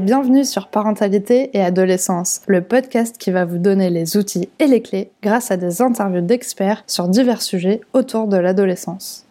bienvenue sur Parentalité et Adolescence, le podcast qui va vous donner les outils et les clés grâce à des interviews d'experts sur divers sujets autour de l'adolescence.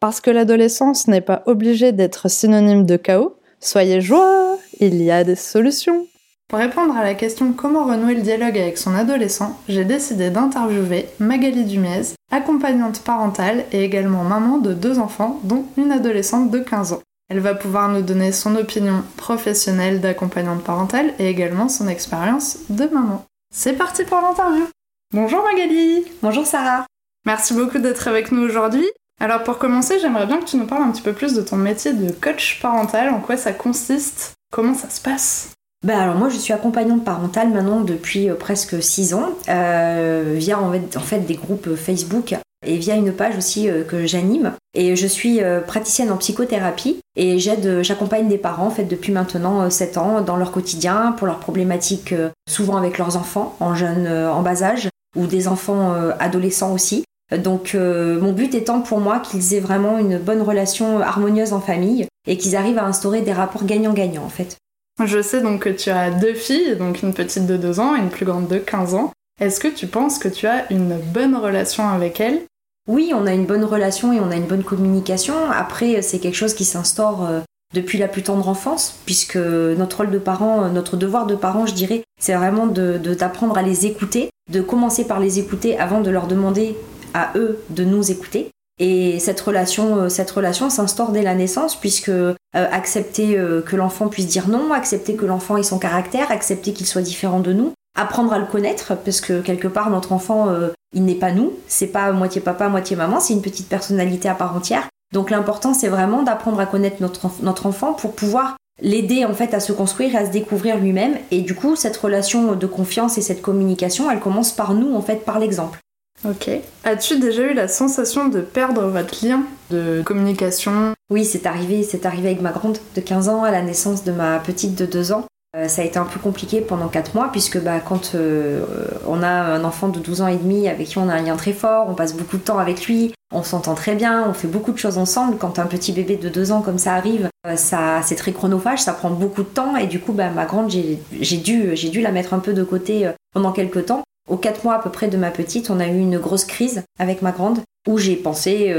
Parce que l'adolescence n'est pas obligée d'être synonyme de chaos, soyez joie, il y a des solutions. Pour répondre à la question comment renouer le dialogue avec son adolescent, j'ai décidé d'interviewer Magali Dumiez, accompagnante parentale et également maman de deux enfants, dont une adolescente de 15 ans. Elle va pouvoir nous donner son opinion professionnelle d'accompagnante parentale et également son expérience de maman. C'est parti pour l'interview Bonjour Magali. Bonjour Sarah. Merci beaucoup d'être avec nous aujourd'hui. Alors pour commencer, j'aimerais bien que tu nous parles un petit peu plus de ton métier de coach parental, en quoi ça consiste, comment ça se passe? Ben alors moi je suis accompagnante parentale maintenant depuis euh, presque 6 ans euh, via en fait, des groupes Facebook et via une page aussi euh, que j'anime. Et je suis praticienne en psychothérapie et j'aide, j'accompagne des parents en fait depuis maintenant 7 ans dans leur quotidien pour leurs problématiques souvent avec leurs enfants en jeune, en bas âge ou des enfants adolescents aussi. Donc mon but étant pour moi qu'ils aient vraiment une bonne relation harmonieuse en famille et qu'ils arrivent à instaurer des rapports gagnant-gagnant en fait. Je sais donc que tu as deux filles, donc une petite de 2 ans et une plus grande de 15 ans. Est-ce que tu penses que tu as une bonne relation avec elles? Oui, on a une bonne relation et on a une bonne communication. Après, c'est quelque chose qui s'instaure euh, depuis la plus tendre enfance, puisque notre rôle de parent, notre devoir de parent, je dirais, c'est vraiment de d'apprendre à les écouter, de commencer par les écouter avant de leur demander à eux de nous écouter. Et cette relation, euh, cette relation s'instaure dès la naissance, puisque euh, accepter euh, que l'enfant puisse dire non, accepter que l'enfant ait son caractère, accepter qu'il soit différent de nous, apprendre à le connaître, parce que quelque part notre enfant, il n'est pas nous, c'est pas moitié papa, moitié maman, c'est une petite personnalité à part entière. Donc l'important c'est vraiment d'apprendre à connaître notre, notre enfant pour pouvoir l'aider en fait à se construire et à se découvrir lui-même. Et du coup, cette relation de confiance et cette communication, elle commence par nous en fait, par l'exemple. Ok. As-tu déjà eu la sensation de perdre votre lien de communication? Oui, c'est arrivé, c'est arrivé avec ma grande de 15 ans à la naissance de ma petite de 2 ans. Euh, ça a été un peu compliqué pendant 4 mois puisque bah, quand euh, on a un enfant de 12 ans et demi avec qui on a un lien très fort, on passe beaucoup de temps avec lui, on s'entend très bien, on fait beaucoup de choses ensemble. Quand un petit bébé de 2 ans comme ça arrive, euh, ça c'est très chronophage, ça prend beaucoup de temps et du coup bah, ma grande j'ai dû, dû la mettre un peu de côté pendant quelques temps aux quatre mois à peu près de ma petite, on a eu une grosse crise avec ma grande où j'ai pensé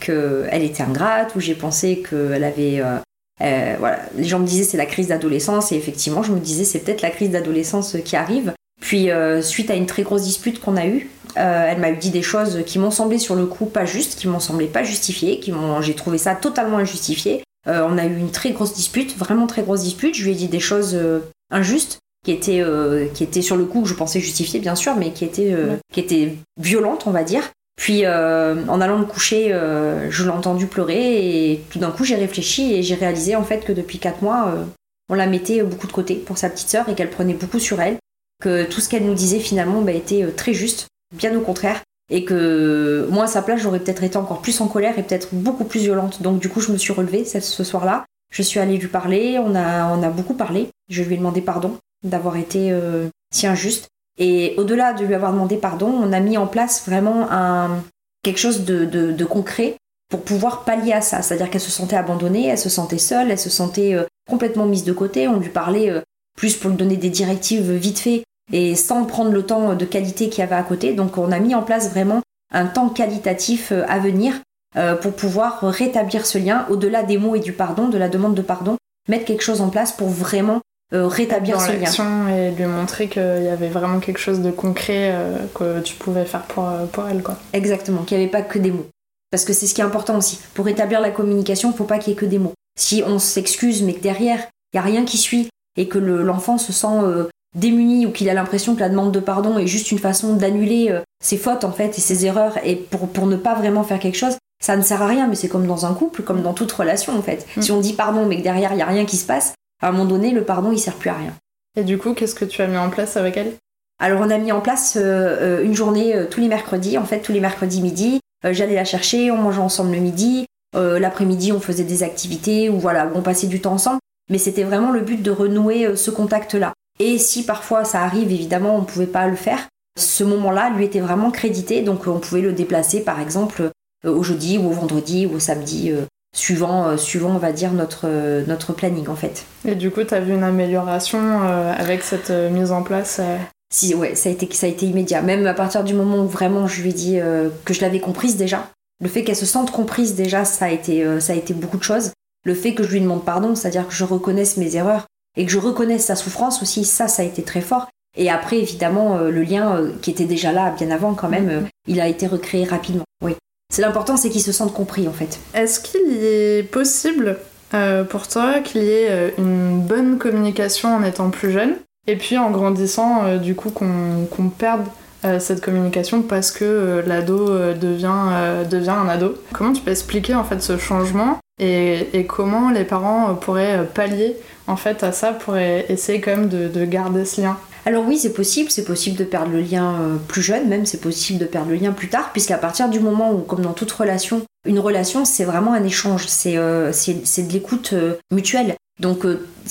qu'elle était ingrate, où j'ai pensé qu'elle avait... euh, voilà, les gens me disaient c'est la crise d'adolescence et effectivement je me disais c'est peut-être la crise d'adolescence qui arrive. Puis suite à une très grosse dispute qu'on a eue, elle m'a dit des choses qui m'ont semblé sur le coup pas justes, qui m'ont semblé pas justifiées, qui m'ont, j'ai trouvé ça totalement injustifié. on a eu une très grosse dispute, vraiment très grosse dispute. Je lui ai dit des choses injustes qui était, euh, qui était sur le coup, que je pensais justifier bien sûr, mais qui était, euh, qui était violente, on va dire. Puis euh, en allant me coucher, je l'ai entendu pleurer et tout d'un coup j'ai réfléchi et j'ai réalisé en fait que depuis 4 mois, on la mettait beaucoup de côté pour sa petite sœur et qu'elle prenait beaucoup sur elle, que tout ce qu'elle nous disait finalement bah, était très juste, bien au contraire, et que moi à sa place j'aurais peut-être été encore plus en colère et peut-être beaucoup plus violente. Donc du coup je me suis relevée ce soir-là, je suis allée lui parler, on a, on a beaucoup parlé, je lui ai demandé pardon d'avoir été euh, si injuste. Et au-delà de lui avoir demandé pardon, on a mis en place vraiment quelque chose de, concret pour pouvoir pallier à ça. C'est-à-dire qu'elle se sentait abandonnée, elle se sentait seule, elle se sentait euh, complètement mise de côté. On lui parlait euh, plus pour lui donner des directives vite fait et sans prendre le temps de qualité qu'il y avait à côté. Donc on a mis en place vraiment un temps qualitatif à venir pour pouvoir rétablir ce lien au-delà des mots et du pardon, de la demande de pardon, mettre quelque chose en place pour vraiment euh, rétablir ce lien. Et lui montrer qu'il y avait vraiment quelque chose de concret euh, que tu pouvais faire pour, euh, pour elle. Quoi. Exactement, qu'il n'y avait pas que des mots. Parce que c'est ce qui est important aussi. Pour rétablir la communication, il ne faut pas qu'il y ait que des mots. Si on s'excuse, mais que derrière, il n'y a rien qui suit, et que l'enfant se sent démuni ou qu'il a l'impression que la demande de pardon est juste une façon d'annuler ses fautes en fait et ses erreurs et pour, pour ne pas vraiment faire quelque chose, ça ne sert à rien, mais c'est comme dans un couple, comme dans toute relation en fait. Mm. Si on dit pardon mais que derrière il n'y a rien qui se passe, à un moment donné, le pardon, il sert plus à rien. Et du coup, qu'est-ce que tu as mis en place avec elle? Alors, on a mis en place euh, euh, une journée euh, tous les mercredis, en fait, tous les mercredis midi. J'allais la chercher, on mangeait ensemble le midi. L'après-midi, on faisait des activités ou voilà, on passait du temps ensemble. Mais c'était vraiment le but de renouer ce contact-là. Et si parfois ça arrive, évidemment, on ne pouvait pas le faire, ce moment-là lui était vraiment crédité, donc on pouvait le déplacer par exemple au jeudi ou au vendredi ou au samedi suivant, suivant on va dire, notre, notre planning en fait. Et du coup, tu as vu une amélioration avec cette mise en place Si, ouais, ça a, été, ça a été immédiat. Même à partir du moment où vraiment je lui ai dit que je l'avais comprise déjà, le fait qu'elle se sente comprise déjà, ça a, été, ça a été beaucoup de choses. Le fait que je lui demande pardon, c'est-à-dire que je reconnaisse mes erreurs et que je reconnaisse sa souffrance aussi, ça, ça a été très fort. Et après, évidemment, le lien qui était déjà là bien avant quand même, il a été recréé rapidement. Oui. C'est l'important, c'est qu'ils se sentent compris en fait. Est-ce qu'il est possible euh, pour toi qu'il y ait euh, une bonne communication en étant plus jeune et puis en grandissant, euh, du coup, qu'on perde cette communication parce que l'ado devient, un ado? Comment tu peux expliquer en fait ce changement et, comment les parents pourraient pallier en fait à ça pour essayer quand même de garder ce lien? Alors oui, c'est possible, c'est possible de perdre le lien euh, plus jeune, même c'est possible de perdre le lien plus tard, puisqu'à partir du moment où, comme dans toute relation, une relation, c'est vraiment un échange, c'est euh, de l'écoute euh, mutuelle. Donc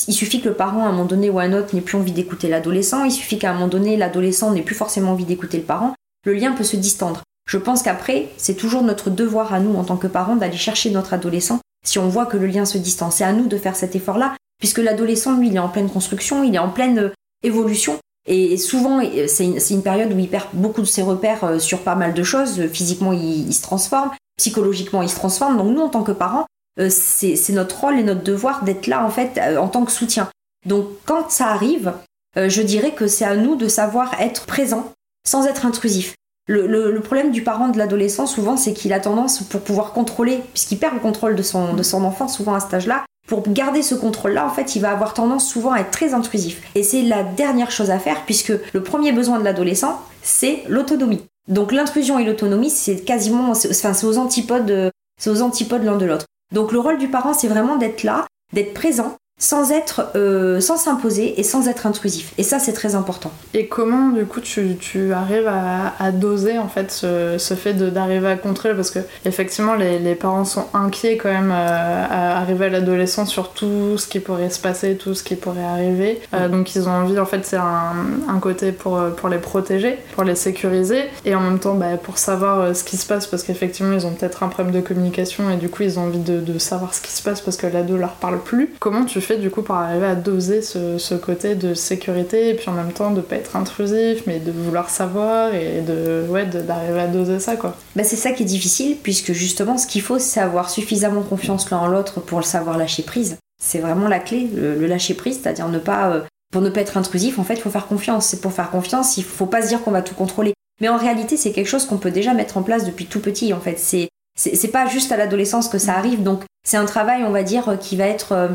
il suffit que le parent à un moment donné ou à un autre n'ait plus envie d'écouter l'adolescent, il suffit qu'à un moment donné l'adolescent n'ait plus forcément envie d'écouter le parent, le lien peut se distendre. Je pense qu'après, c'est toujours notre devoir à nous en tant que parents d'aller chercher notre adolescent si on voit que le lien se distance. C'est à nous de faire cet effort-là, puisque l'adolescent, lui, il est en pleine construction, il est en pleine évolution. Et souvent, c'est une, période où il perd beaucoup de ses repères euh, sur pas mal de choses. Physiquement, il, se transforme. Psychologiquement, il se transforme. Donc nous, en tant que parents, euh, c'est notre rôle et notre devoir d'être là, en fait, euh, en tant que soutien. Donc quand ça arrive, je dirais que c'est à nous de savoir être présent sans être intrusif. Le, problème du parent de l'adolescent, souvent, c'est qu'il a tendance, pour pouvoir contrôler, puisqu'il perd le contrôle de son, de son enfant, souvent à cet âge-là, pour garder ce contrôle-là, en fait, il va avoir tendance souvent à être très intrusif. Et c'est la dernière chose à faire, puisque le premier besoin de l'adolescent, c'est l'autonomie. Donc l'intrusion et l'autonomie, c'est quasiment, enfin, c'est aux antipodes, c'est aux antipodes l'un de l'autre. Donc le rôle du parent, c'est vraiment d'être là, d'être présent, sans être, euh, sans s'imposer et sans être intrusif. Et ça, c'est très important. Et comment, du coup, tu, tu arrives à, doser en fait ce, ce fait d'arriver à contrôler? Parce que effectivement, les, les, parents sont inquiets quand même euh, à arriver à l'adolescence sur tout ce qui pourrait se passer, tout ce qui pourrait arriver. Euh, donc, ils ont envie, en fait, c'est un, un, côté pour, pour les protéger, pour les sécuriser, et en même temps, bah, pour savoir ce qui se passe, parce qu'effectivement, ils ont peut-être un problème de communication et du coup, ils ont envie de, de savoir ce qui se passe parce que l'ado leur parle plus. Comment tu fais du coup pour arriver à doser ce, côté de sécurité et puis en même temps de pas être intrusif mais de vouloir savoir et de ouais d'arriver à doser ça quoi. Bah c'est ça qui est difficile puisque justement ce qu'il faut c'est avoir suffisamment confiance l'un en l'autre pour le savoir lâcher prise. C'est vraiment la clé le, lâcher prise c'est-à-dire ne pas euh, pour ne pas être intrusif en fait il faut faire confiance. C'est pour faire confiance il faut pas se dire qu'on va tout contrôler. Mais en réalité c'est quelque chose qu'on peut déjà mettre en place depuis tout petit en fait. C'est c'est pas juste à l'adolescence que ça arrive. Donc c'est un travail on va dire qui va être euh,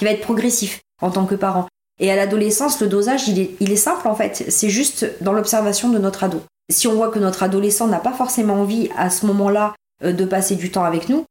qui va être progressif en tant que parent. Et à l'adolescence, le dosage, il est, simple en fait. C'est juste dans l'observation de notre ado. Si on voit que notre adolescent n'a pas forcément envie à ce moment-là euh, de passer du temps avec nous,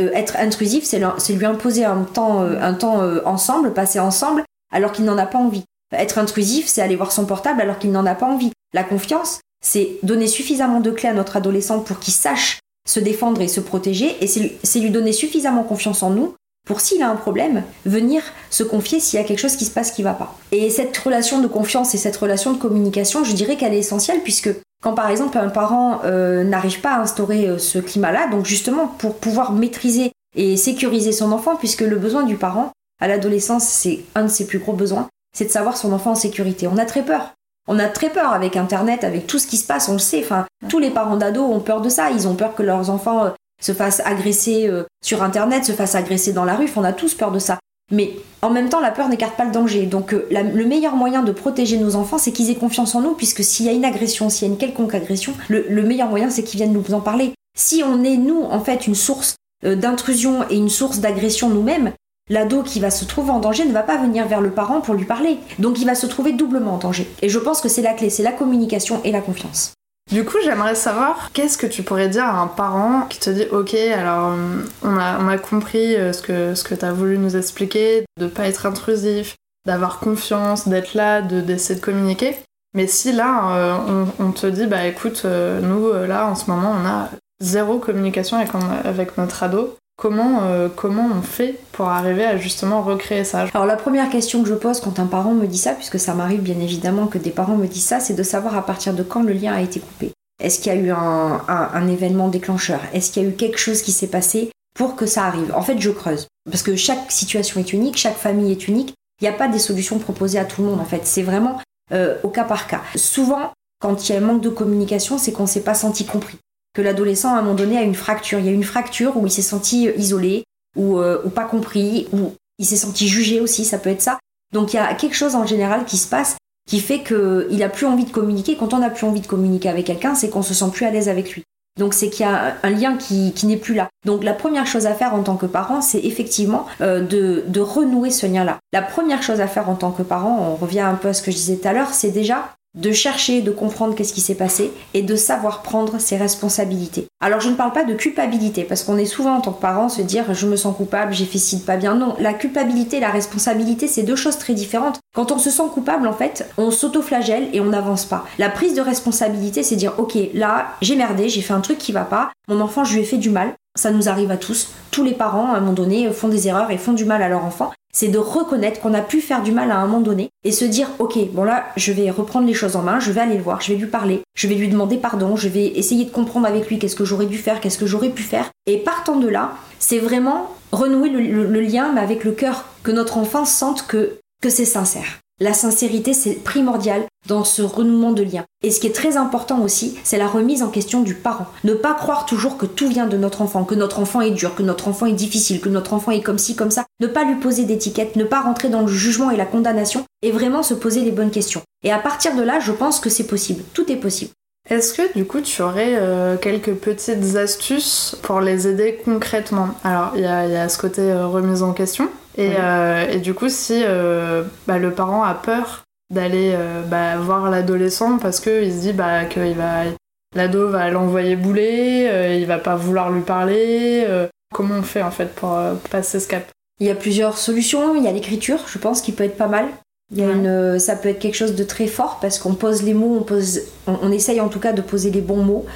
euh, être intrusif, c'est lui imposer un temps, euh, un temps ensemble, passer ensemble, alors qu'il n'en a pas envie. Être intrusif, c'est aller voir son portable alors qu'il n'en a pas envie. La confiance, c'est donner suffisamment de clés à notre adolescent pour qu'il sache se défendre et se protéger, et c'est lui donner suffisamment confiance en nous pour s'il a un problème, venir se confier s'il y a quelque chose qui se passe qui va pas. Et cette relation de confiance et cette relation de communication, je dirais qu'elle est essentielle puisque quand par exemple un parent euh, n'arrive pas à instaurer euh, ce climat-là, donc justement pour pouvoir maîtriser et sécuriser son enfant, puisque le besoin du parent à l'adolescence, c'est un de ses plus gros besoins, c'est de savoir son enfant en sécurité. On a très peur. On a très peur avec Internet, avec tout ce qui se passe, on le sait. Enfin, tous les parents d'ados ont peur de ça. Ils ont peur que leurs enfants euh, se fassent agresser euh, sur Internet, se fassent agresser dans la rue. On a tous peur de ça. Mais en même temps, la peur n'écarte pas le danger. Donc euh, le meilleur moyen de protéger nos enfants, c'est qu'ils aient confiance en nous, puisque s'il y a une agression, s'il y a une quelconque agression, le, meilleur moyen, c'est qu'ils viennent nous en parler. Si on est, nous, en fait, une source euh, d'intrusion et une source d'agression nous-mêmes, l'ado qui va se trouver en danger ne va pas venir vers le parent pour lui parler. Donc il va se trouver doublement en danger. Et je pense que c'est la clé, c'est la communication et la confiance. Du coup, j'aimerais savoir qu'est-ce que tu pourrais dire à un parent qui te dit Ok, alors euh, on a, compris euh, ce que, ce que tu as voulu nous expliquer, de pas être intrusif, d'avoir confiance, d'être là, d'essayer de, communiquer. Mais si là, euh, on, te dit Bah écoute, nous là en ce moment, on a zéro communication avec, avec notre ado, Comment, euh, comment on fait pour arriver à justement recréer ça Alors la première question que je pose quand un parent me dit ça, puisque ça m'arrive bien évidemment que des parents me disent ça, c'est de savoir à partir de quand le lien a été coupé. Est-ce qu'il y a eu un, événement déclencheur? Est-ce qu'il y a eu quelque chose qui s'est passé pour que ça arrive? En fait, je creuse. Parce que chaque situation est unique, chaque famille est unique. Il n'y a pas des solutions proposées à tout le monde, en fait. C'est vraiment euh, au cas par cas. Souvent, quand il y a un manque de communication, c'est qu'on ne s'est pas senti compris. Que l'adolescent, à un moment donné, a une fracture. Il y a une fracture où il s'est senti isolé, ou, euh, ou pas compris, ou il s'est senti jugé aussi, ça peut être ça. Donc il y a quelque chose en général qui se passe qui fait qu'il a plus envie de communiquer. Quand on n'a plus envie de communiquer avec quelqu'un, c'est qu'on se sent plus à l'aise avec lui. Donc c'est qu'il y a un lien qui, n'est plus là. Donc la première chose à faire en tant que parent, c'est effectivement euh, de, de renouer ce lien-là. La première chose à faire en tant que parent, on revient un peu à ce que je disais tout à l'heure, c'est déjà de chercher, de comprendre qu'est-ce qui s'est passé et de savoir prendre ses responsabilités. Alors je ne parle pas de culpabilité parce qu'on est souvent en tant que parent se dire je me sens coupable, j'ai fait ci pas bien. Non, la culpabilité et la responsabilité c'est deux choses très différentes. Quand on se sent coupable en fait, on s'autoflagelle et on n'avance pas. La prise de responsabilité c'est dire ok là j'ai merdé, j'ai fait un truc qui va pas, mon enfant je lui ai fait du mal, ça nous arrive à tous. Tous les parents, à un moment donné, font des erreurs et font du mal à leur enfant c'est de reconnaître qu'on a pu faire du mal à un moment donné et se dire ok bon là je vais reprendre les choses en main, je vais aller le voir, je vais lui parler, je vais lui demander pardon, je vais essayer de comprendre avec lui qu'est-ce que j'aurais dû faire, qu'est-ce que j'aurais pu faire et partant de là c'est vraiment renouer le, lien mais avec le cœur que notre enfant sente que que c'est sincère. La sincérité, c'est primordial dans ce renouement de lien. Et ce qui est très important aussi, c'est la remise en question du parent. Ne pas croire toujours que tout vient de notre enfant, que notre enfant est dur, que notre enfant est difficile, que notre enfant est comme ci, comme ça. Ne pas lui poser d'étiquette, ne pas rentrer dans le jugement et la condamnation, et vraiment se poser les bonnes questions. Et à partir de là, je pense que c'est possible. Tout est possible. Est-ce que du coup tu aurais euh, quelques petites astuces pour les aider concrètement? Alors il y, a, ce côté euh, remise en question, euh, et, du coup, si euh, bah, le parent a peur d'aller euh, bah, voir l'adolescent parce qu'il se dit bah, que va, l'ado va l'envoyer bouler, il va pas vouloir lui parler, comment on fait en fait pour passer ce cap? Il y a plusieurs solutions. Il y a l'écriture, je pense, qui peut être pas mal. Il y a une, ça peut être quelque chose de très fort parce qu'on pose les mots, on, pose, on, essaye en tout cas de poser les bons mots.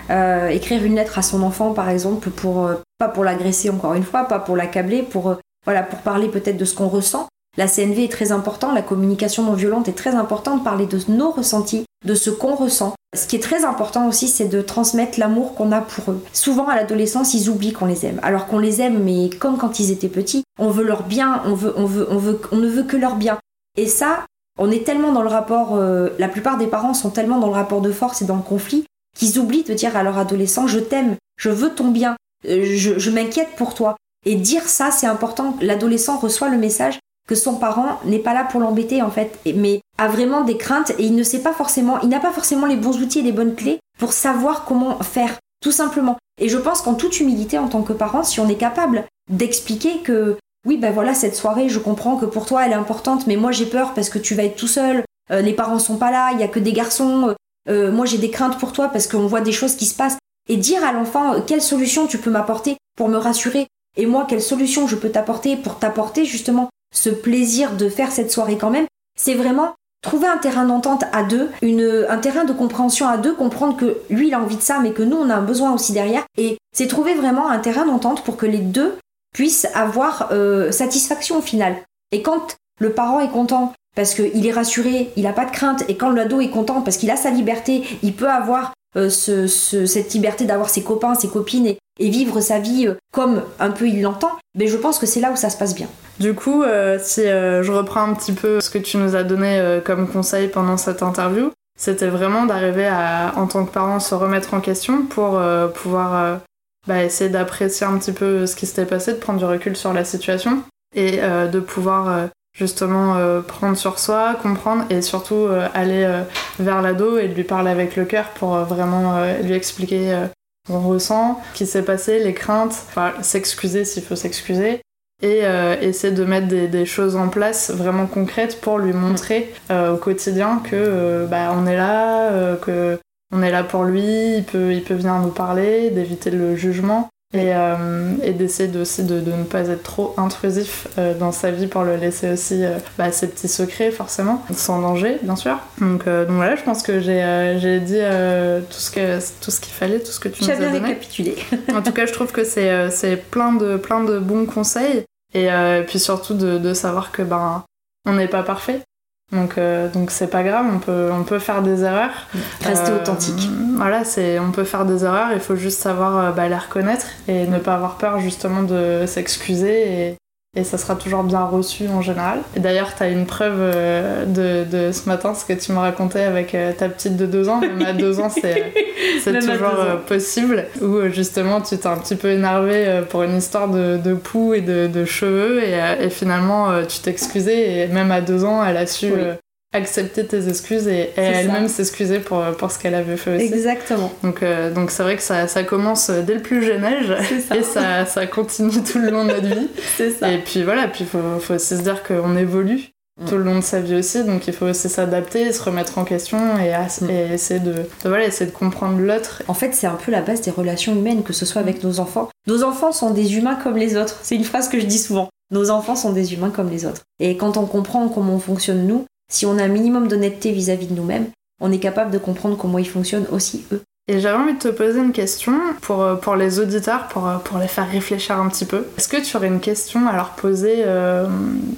écrire une lettre à son enfant, par exemple, pour pas pour l'agresser encore une fois, pas pour l'accabler, pour voilà, pour parler peut-être de ce qu'on ressent. La CNV est très important, la communication non violente est très importante, parler de nos ressentis, de ce qu'on ressent. Ce qui est très important aussi, c'est de transmettre l'amour qu'on a pour eux. Souvent à l'adolescence, ils oublient qu'on les aime, alors qu'on les aime, mais comme quand ils étaient petits, on veut leur bien, on veut, on veut, on veut, on ne veut que leur bien. Et ça, on est tellement dans le rapport, euh, la plupart des parents sont tellement dans le rapport de force et dans le conflit qu'ils oublient de dire à leur adolescent je t'aime, je veux ton bien, euh, je m'inquiète pour toi. Et dire ça, c'est important. L'adolescent reçoit le message que son parent n'est pas là pour l'embêter en fait, mais a vraiment des craintes et il ne sait pas forcément, il n'a pas forcément les bons outils et les bonnes clés pour savoir comment faire, tout simplement. Et je pense qu'en toute humilité en tant que parent, si on est capable d'expliquer que oui, ben voilà, cette soirée, je comprends que pour toi elle est importante, mais moi j'ai peur parce que tu vas être tout seul, euh, les parents sont pas là, il y a que des garçons, euh, euh, moi j'ai des craintes pour toi parce qu'on voit des choses qui se passent. Et dire à l'enfant quelle solution tu peux m'apporter pour me rassurer, et moi quelle solution je peux t'apporter pour t'apporter justement ce plaisir de faire cette soirée quand même, c'est vraiment trouver un terrain d'entente à deux, une, un terrain de compréhension à deux, comprendre que lui il a envie de ça mais que nous on a un besoin aussi derrière et c'est trouver vraiment un terrain d'entente pour que les deux puissent avoir euh, satisfaction au final. Et quand le parent est content parce qu'il est rassuré, il n'a pas de crainte, et quand l'ado est content parce qu'il a sa liberté, il peut avoir euh, cette liberté d'avoir ses copains, ses copines et, vivre sa vie euh, comme un peu il l'entend, mais je pense que c'est là où ça se passe bien. Du coup, euh, si je reprends un petit peu ce que tu nous as donné comme conseil pendant cette interview, c'était vraiment d'arriver à, en tant que parent, se remettre en question pour pouvoir bah, essayer d'apprécier un petit peu ce qui s'était passé, de prendre du recul sur la situation et de pouvoir justement euh, prendre sur soi, comprendre et surtout euh, aller euh, vers l'ado et lui parler avec le cœur pour vraiment lui expliquer ce qu'on ressent, qui s'est passé, les craintes, enfin s'excuser s'il faut s'excuser et essayer de mettre des, choses en place vraiment concrètes pour lui montrer au quotidien que bah, on est là, que on est là pour lui, il peut, il peut venir nous parler, d'éviter le jugement et, euh, et d'essayer de, aussi de, de, ne pas être trop intrusif euh, dans sa vie pour le laisser aussi euh, bah, ses petits secrets forcément, sans danger bien sûr. Donc, donc voilà, je pense que j'ai dit tout ce que tout ce qu'il fallait, tout ce que tu nous as donné. récapitulé. en tout cas, je trouve que c'est plein de, plein de bons conseils et puis surtout de, de savoir que ben on n'est pas parfait Donc, euh, donc c'est pas grave, on peut, on peut faire des erreurs. Rester authentique. Voilà, c'est, on peut faire des erreurs, il faut juste savoir bah, les reconnaître et ne pas avoir peur justement de s'excuser et, et ça sera toujours bien reçu en général. Et d'ailleurs, tu as une preuve euh, de, de, ce matin, ce que tu me racontais avec euh, ta petite de deux ans. Même à deux ans, c'est, c'est toujours euh, possible. Où justement, tu t'es un petit peu énervé pour une histoire de, de poux et de, de cheveux. Et, et finalement, tu t'excusais. Et même à deux ans, elle a su accepter tes excuses et, elle-même s'excuser pour, pour ce qu'elle avait fait aussi. Exactement. Donc euh, donc c'est vrai que ça, ça, commence dès le plus jeune âge et ça, ça continue tout le long de notre vie. c'est ça. Et puis voilà, puis il faut, faut aussi se dire qu'on évolue mm. tout le long de sa vie aussi, donc il faut aussi s'adapter, se remettre en question et, mm. essayer de, voilà, essayer de comprendre l'autre. En fait, c'est un peu la base des relations humaines, que ce soit avec nos enfants. Nos enfants sont des humains comme les autres. C'est une phrase que je dis souvent. Nos enfants sont des humains comme les autres. Et quand on comprend comment on fonctionne nous, si on a un minimum d'honnêteté vis-à-vis de nous-mêmes, on est capable de comprendre comment ils fonctionnent aussi eux. Et j'avais envie de te poser une question pour, euh, pour les auditeurs, pour, euh, pour les faire réfléchir un petit peu. Est-ce que tu aurais une question à leur poser euh,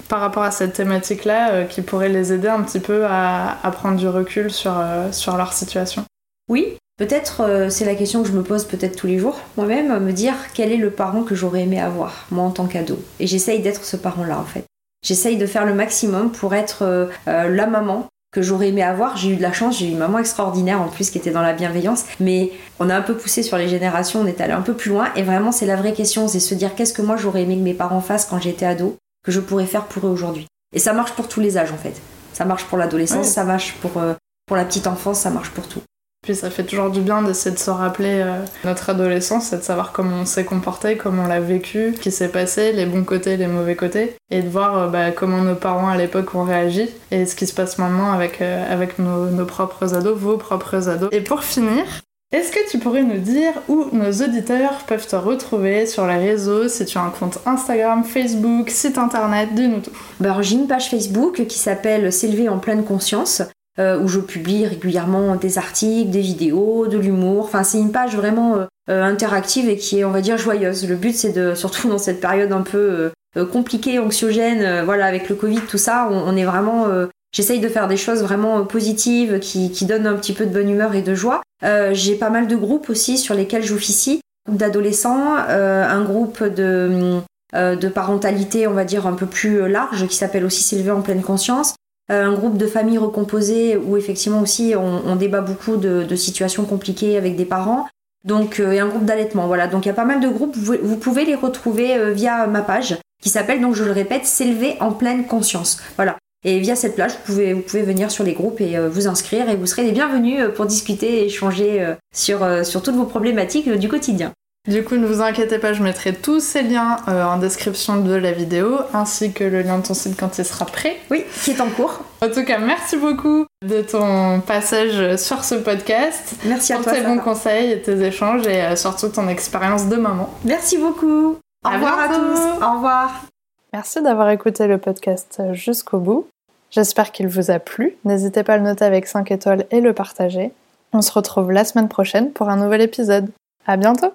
par rapport à cette thématique-là qui pourrait les aider un petit peu à, à prendre du recul sur, sur leur situation? Oui, peut-être c'est la question que je me pose peut-être tous les jours moi-même, me dire quel est le parent que j'aurais aimé avoir, moi en tant qu'ado. Et j'essaye d'être ce parent-là en fait. J'essaye de faire le maximum pour être euh, euh, la maman que j'aurais aimé avoir. J'ai eu de la chance, j'ai eu une maman extraordinaire en plus qui était dans la bienveillance, mais on a un peu poussé sur les générations, on est allé un peu plus loin et vraiment c'est la vraie question, c'est se dire qu'est-ce que moi j'aurais aimé que mes parents fassent quand j'étais ado, que je pourrais faire pour eux aujourd'hui. Et ça marche pour tous les âges en fait. Ça marche pour l'adolescence, ça marche pour, euh, pour la petite enfance, ça marche pour tout. Puis ça fait toujours du bien d'essayer de se rappeler euh, notre adolescence et de savoir comment on s'est comporté, comment on l'a vécu, ce qui s'est passé, les bons côtés, les mauvais côtés, et de voir euh, bah, comment nos parents à l'époque ont réagi et ce qui se passe maintenant avec, euh, nos propres ados, vos propres ados. Et pour finir, est-ce que tu pourrais nous dire où nos auditeurs peuvent te retrouver sur les réseaux, si tu as un compte Instagram, Facebook, site internet, dis-nous tout. Bah j'ai une page Facebook qui s'appelle S'élever en pleine conscience. Euh, où je publie régulièrement des articles, des vidéos, de l'humour. Enfin, c'est une page vraiment euh, euh, interactive et qui est, on va dire, joyeuse. Le but, c'est de, surtout dans cette période un peu compliquée, anxiogène, voilà, avec le Covid, tout ça, on, est vraiment. J'essaye de faire des choses vraiment positives qui, qui, donnent un petit peu de bonne humeur et de joie. J'ai pas mal de groupes aussi sur lesquels j'officie, d'adolescents, un groupe de, de parentalité, on va dire, un peu plus large qui s'appelle aussi S'élever en pleine conscience. Euh, un groupe de familles recomposées où effectivement aussi on, débat beaucoup de, situations compliquées avec des parents. Donc, euh, et un groupe d'allaitement, voilà. Donc il y a pas mal de groupes, vous, pouvez les retrouver euh, via ma page qui s'appelle, donc je le répète, S'élever en pleine conscience. Voilà. Et via cette plage, vous pouvez, vous pouvez venir sur les groupes et vous inscrire et vous serez les bienvenus pour discuter et échanger sur, sur toutes vos problématiques du quotidien. Du coup, ne vous inquiétez pas, je mettrai tous ces liens euh, en description de la vidéo, ainsi que le lien de ton site quand il sera prêt. Oui, qui est en cours. En tout cas, merci beaucoup de ton passage sur ce podcast. Merci à toi. Pour tes bons conseils et tes échanges et euh, surtout ton expérience de maman. Merci beaucoup. Au revoir à tous. Au revoir. Merci d'avoir écouté le podcast jusqu'au bout. J'espère qu'il vous a plu. N'hésitez pas à le noter avec 5 étoiles et le partager. On se retrouve la semaine prochaine pour un nouvel épisode. À bientôt!